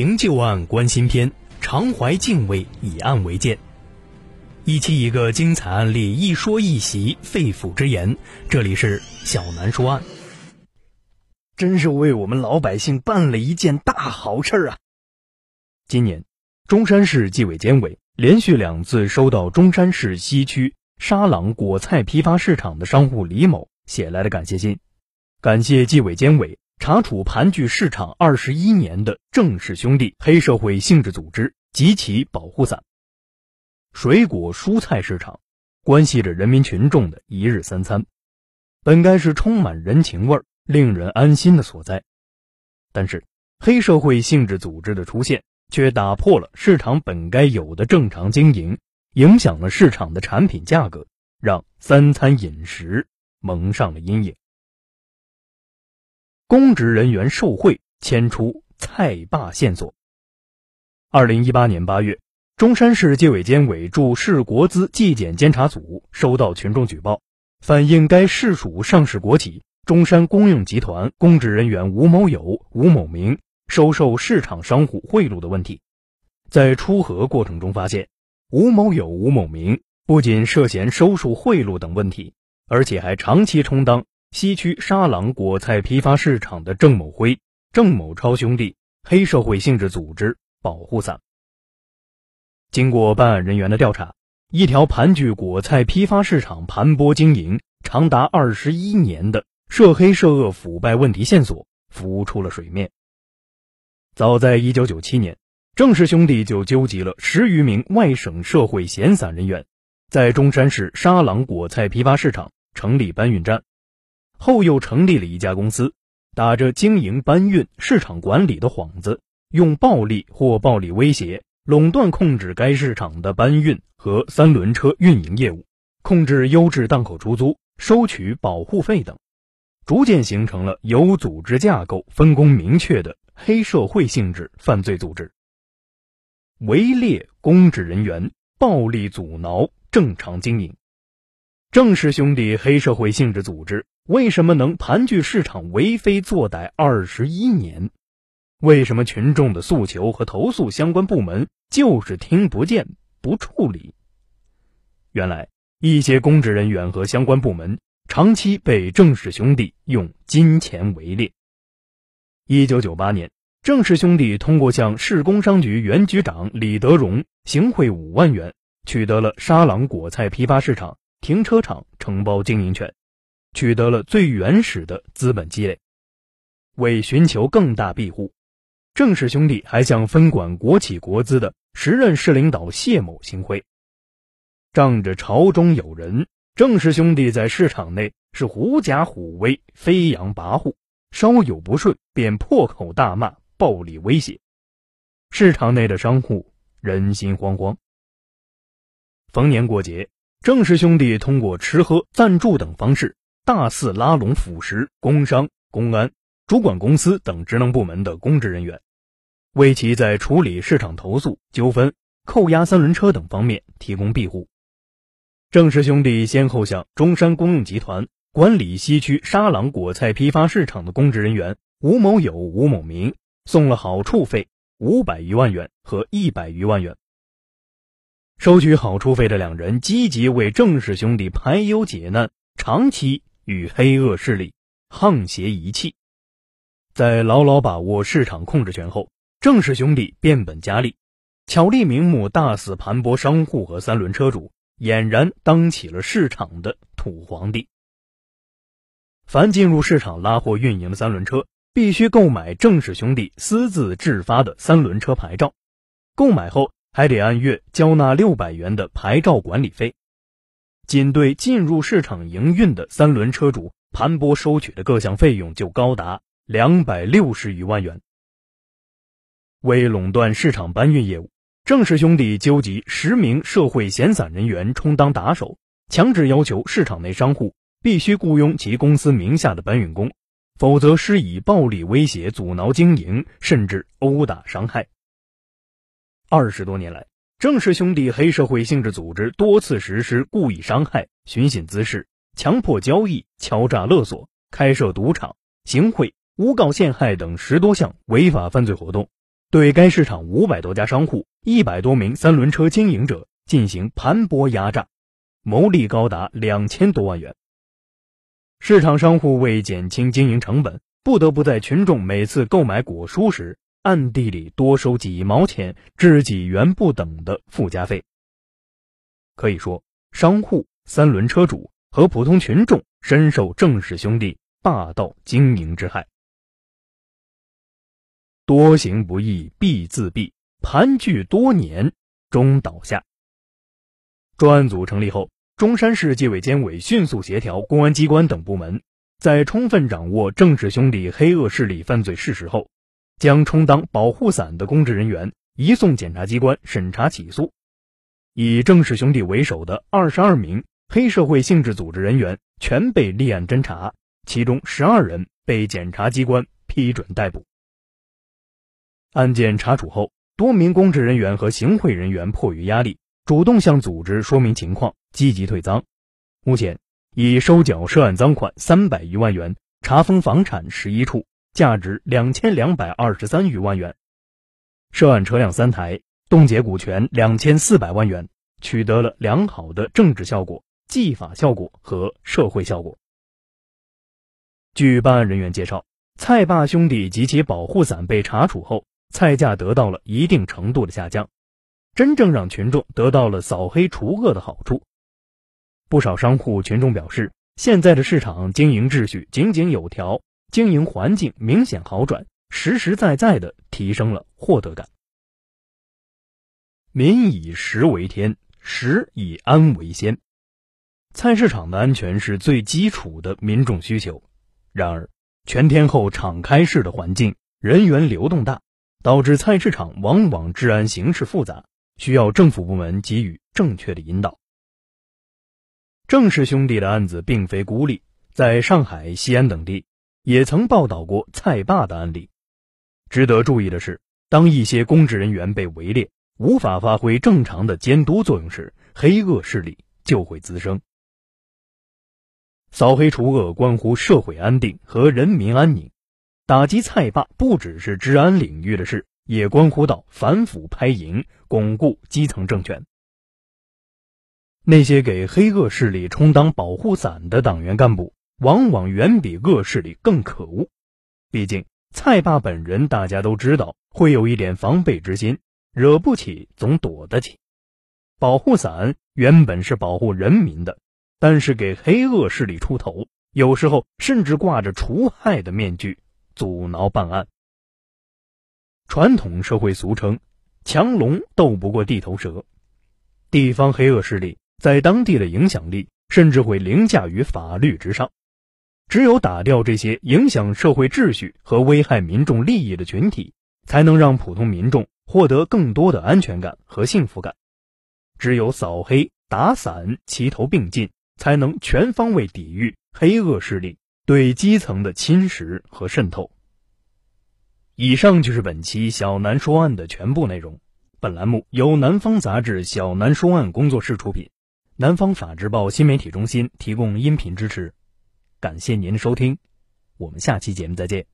评旧案，观新篇，常怀敬畏，以案为鉴。一期一个精彩案例，一说一席肺腑之言。这里是小南说案，真是为我们老百姓办了一件大好事啊！今年，中山市纪委监委连续两次收到中山市西区沙朗果菜批发市场的商户李某写来的感谢信，感谢纪委监委。查处盘踞市场二十一年的郑氏兄弟黑社会性质组织及其保护伞。水果蔬菜市场关系着人民群众的一日三餐，本该是充满人情味儿、令人安心的所在。但是，黑社会性质组织的出现却打破了市场本该有的正常经营，影响了市场的产品价格，让三餐饮食蒙上了阴影。公职人员受贿牵出菜霸线索。二零一八年八月，中山市纪委监委驻市国资纪检监察组收到群众举报，反映该市属上市国企中山公用集团公职人员吴某友、吴某明收受市场商户贿赂的问题。在初核过程中发现，吴某友、吴某明不仅涉嫌收受贿赂等问题，而且还长期充当。西区沙朗果菜批发市场的郑某辉、郑某超兄弟黑社会性质组织保护伞。经过办案人员的调查，一条盘踞果菜批发市场盘剥经营长达二十一年的涉黑涉恶腐败问题线索浮出了水面。早在一九九七年，郑氏兄弟就纠集了十余名外省社会闲散人员，在中山市沙朗果菜批发市场成立搬运站。后又成立了一家公司，打着经营搬运、市场管理的幌子，用暴力或暴力威胁垄断控制该市场的搬运和三轮车运营业务，控制优质档口出租、收取保护费等，逐渐形成了有组织架构、分工明确的黑社会性质犯罪组织，围猎公职人员，暴力阻挠正常经营。郑氏兄弟黑社会性质组织。为什么能盘踞市场为非作歹二十一年？为什么群众的诉求和投诉相关部门就是听不见不处理？原来一些公职人员和相关部门长期被郑氏兄弟用金钱围猎。一九九八年，郑氏兄弟通过向市工商局原局长李德荣行贿五万元，取得了沙朗果菜批发市场停车场承包经营权。取得了最原始的资本积累，为寻求更大庇护，郑氏兄弟还向分管国企国资的时任市领导谢某行贿。仗着朝中有人，郑氏兄弟在市场内是狐假虎威、飞扬跋扈，稍有不顺便破口大骂、暴力威胁，市场内的商户人心惶惶。逢年过节，郑氏兄弟通过吃喝、赞助等方式。大肆拉拢腐蚀工商、公安、主管公司等职能部门的公职人员，为其在处理市场投诉、纠纷、扣押三轮车等方面提供庇护。郑氏兄弟先后向中山公用集团管理西区沙朗果菜批发市场的公职人员吴某友、吴某明送了好处费五百余万元和一百余万元。收取好处费的两人积极为郑氏兄弟排忧解难，长期。与黑恶势力沆瀣一气，在牢牢把握市场控制权后，郑氏兄弟变本加厉，巧立名目，大肆盘剥商户和三轮车主，俨然当起了市场的土皇帝。凡进入市场拉货运营的三轮车，必须购买郑氏兄弟私自制发的三轮车牌照，购买后还得按月交纳六百元的牌照管理费。仅对进入市场营运的三轮车主盘剥收取的各项费用就高达两百六十余万元。为垄断市场搬运业务，郑氏兄弟纠集十名社会闲散人员充当打手，强制要求市场内商户必须雇佣其公司名下的搬运工，否则施以暴力威胁、阻挠经营，甚至殴打伤害。二十多年来。郑氏兄弟黑社会性质组织多次实施故意伤害、寻衅滋事、强迫交易、敲诈勒索、开设赌场、行贿、诬告陷害等十多项违法犯罪活动，对该市场五百多家商户、一百多名三轮车经营者进行盘剥压榨，牟利高达两千多万元。市场商户为减轻经营成本，不得不在群众每次购买果蔬时，暗地里多收几毛钱至几元不等的附加费。可以说，商户、三轮车主和普通群众深受郑氏兄弟霸道经营之害。多行不义必自毙，盘踞多年终倒下。专案组成立后，中山市纪委监委迅速协调公安机关等部门，在充分掌握郑氏兄弟黑恶势力犯罪事实后，将充当保护伞的公职人员移送检察机关审查起诉。以郑氏兄弟为首的二十二名黑社会性质组织人员全被立案侦查，其中十二人被检察机关批准逮捕。案件查处后，多名公职人员和行贿人员迫于压力，主动向组织说明情况，积极退赃。目前已收缴涉案赃款三百余万元，查封房产十一处，价值两千两百二十三余万元，涉案车辆三台，冻结股权两千四百万元，取得了良好的政治效果、纪法效果和社会效果。据办案人员介绍，蔡霸兄弟及其保护伞被查处后。菜价得到了一定程度的下降，真正让群众得到了扫黑除恶的好处。不少商户群众表示，现在的市场经营秩序井井有条，经营环境明显好转，实实在在的提升了获得感。民以食为天，食以安为先。菜市场的安全是最基础的民众需求。然而，全天候敞开式的环境，人员流动大。导致菜市场往往治安形势复杂，需要政府部门给予正确的引导。郑氏兄弟的案子并非孤立，在上海、西安等地也曾报道过菜霸的案例。值得注意的是，当一些公职人员被围猎，无法发挥正常的监督作用时，黑恶势力就会滋生。扫黑除恶关乎社会安定和人民安宁。打击菜霸不只是治安领域的事，也关乎到反腐拍蝇、巩固基层政权。那些给黑恶势力充当保护伞的党员干部，往往远比恶势力更可恶。毕竟蔡霸本人，大家都知道会有一点防备之心，惹不起总躲得起。保护伞原本是保护人民的，但是给黑恶势力出头，有时候甚至挂着除害的面具。阻挠办案。传统社会俗称“强龙斗不过地头蛇”，地方黑恶势力在当地的影响力甚至会凌驾于法律之上。只有打掉这些影响社会秩序和危害民众利益的群体，才能让普通民众获得更多的安全感和幸福感。只有扫黑打散齐头并进，才能全方位抵御黑恶势力。对基层的侵蚀和渗透。以上就是本期小南说案的全部内容。本栏目由南方杂志小南说案工作室出品，南方法制报新媒体中心提供音频支持。感谢您的收听，我们下期节目再见。